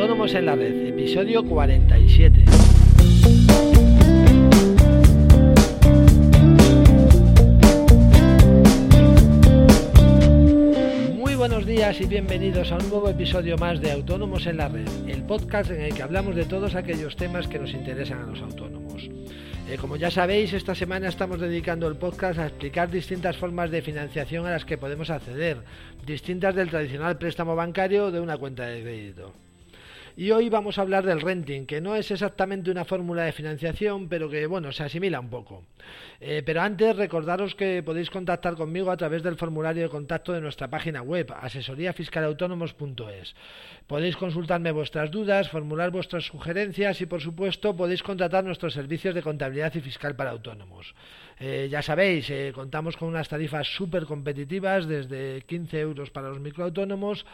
Autónomos en la Red, episodio 47. Muy buenos días y bienvenidos a un nuevo episodio más de Autónomos en la Red, el podcast en el que hablamos de todos aquellos temas que nos interesan a los autónomos. Eh, como ya sabéis, esta semana estamos dedicando el podcast a explicar distintas formas de financiación a las que podemos acceder, distintas del tradicional préstamo bancario de una cuenta de crédito. Y hoy vamos a hablar del renting, que no es exactamente una fórmula de financiación, pero que bueno, se asimila un poco. Eh, pero antes recordaros que podéis contactar conmigo a través del formulario de contacto de nuestra página web, asesoríafiscalautónomos.es. Podéis consultarme vuestras dudas, formular vuestras sugerencias y por supuesto podéis contratar nuestros servicios de contabilidad y fiscal para autónomos. Eh, ya sabéis, eh, contamos con unas tarifas súper competitivas, desde 15 euros para los microautónomos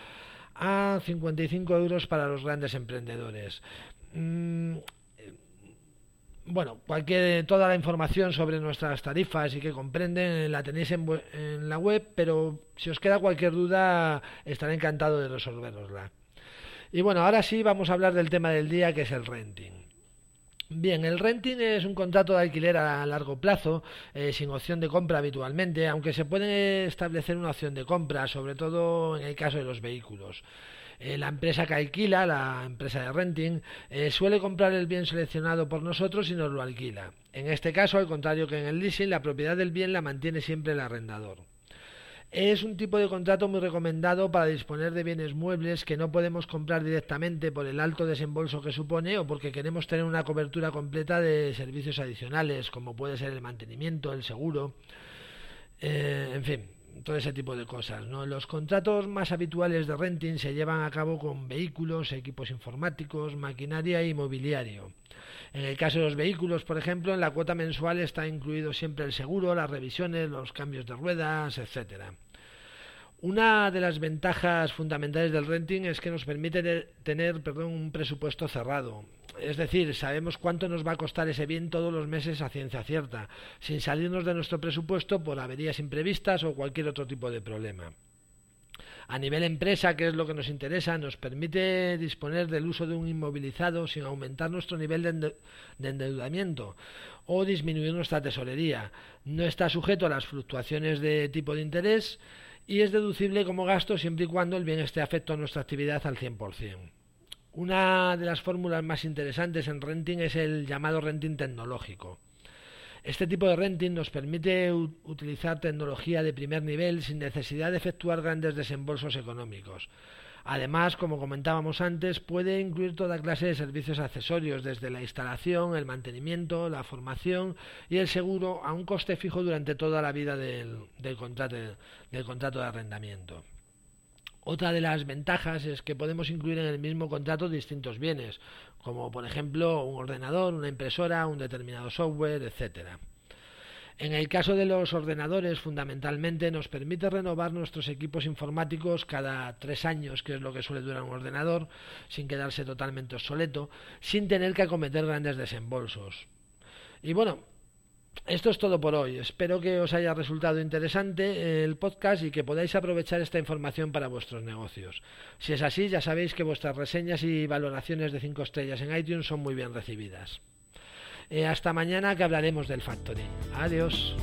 a 55 euros para los grandes emprendedores. Mm, bueno, cualquier, toda la información sobre nuestras tarifas y que comprenden la tenéis en, en, la web, pero si os queda cualquier duda estaré encantado de resolverosla. Y bueno, ahora sí vamos a hablar del tema del día que es el renting. Bien, el renting es un contrato de alquiler a largo plazo, eh, sin opción de compra habitualmente, aunque se puede establecer una opción de compra, sobre todo en el caso de los vehículos. Eh, la empresa que alquila, la empresa de renting, eh, suele comprar el bien seleccionado por nosotros y nos lo alquila. En este caso, al contrario que en el leasing, la propiedad del bien la mantiene siempre el arrendador. Es un tipo de contrato muy recomendado para disponer de bienes muebles que no podemos comprar directamente por el alto desembolso que supone o porque queremos tener una cobertura completa de servicios adicionales, como puede ser el mantenimiento, el seguro, eh, en fin, todo ese tipo de cosas. ¿no? Los contratos más habituales de renting se llevan a cabo con vehículos, equipos informáticos, maquinaria y mobiliario. En el caso de los vehículos, por ejemplo, en la cuota mensual está incluido siempre el seguro, las revisiones, los cambios de ruedas, etcétera. Una de las ventajas fundamentales del renting es que nos permite tener perdón, un presupuesto cerrado. Es decir, sabemos cuánto nos va a costar ese bien todos los meses a ciencia cierta, sin salirnos de nuestro presupuesto por averías imprevistas o cualquier otro tipo de problema. A nivel empresa, que es lo que nos interesa, nos permite disponer del uso de un inmovilizado sin aumentar nuestro nivel de, endeudamiento o disminuir nuestra tesorería. No está sujeto a las fluctuaciones de tipo de interés y es deducible como gasto siempre y cuando el bien esté afecto a nuestra actividad al 100%. Una de las fórmulas más interesantes en renting es el llamado renting tecnológico. Este tipo de renting nos permite utilizar tecnología de primer nivel sin necesidad de efectuar grandes desembolsos económicos. Además, como comentábamos antes, puede incluir toda clase de servicios accesorios, desde la instalación, el mantenimiento, la formación y el seguro a un coste fijo durante toda la vida del, contrato, de arrendamiento. Otra de las ventajas es que podemos incluir en el mismo contrato distintos bienes, como por ejemplo un ordenador, una impresora, un determinado software, etcétera. En el caso de los ordenadores, fundamentalmente nos permite renovar nuestros equipos informáticos cada tres años, que es lo que suele durar un ordenador, sin quedarse totalmente obsoleto, sin tener que acometer grandes desembolsos. Y bueno, esto es todo por hoy. Espero que os haya resultado interesante el podcast y que podáis aprovechar esta información para vuestros negocios. Si es así, ya sabéis que vuestras reseñas y valoraciones de 5 estrellas en iTunes son muy bien recibidas. Eh, hasta mañana que hablaremos del Factory. Adiós.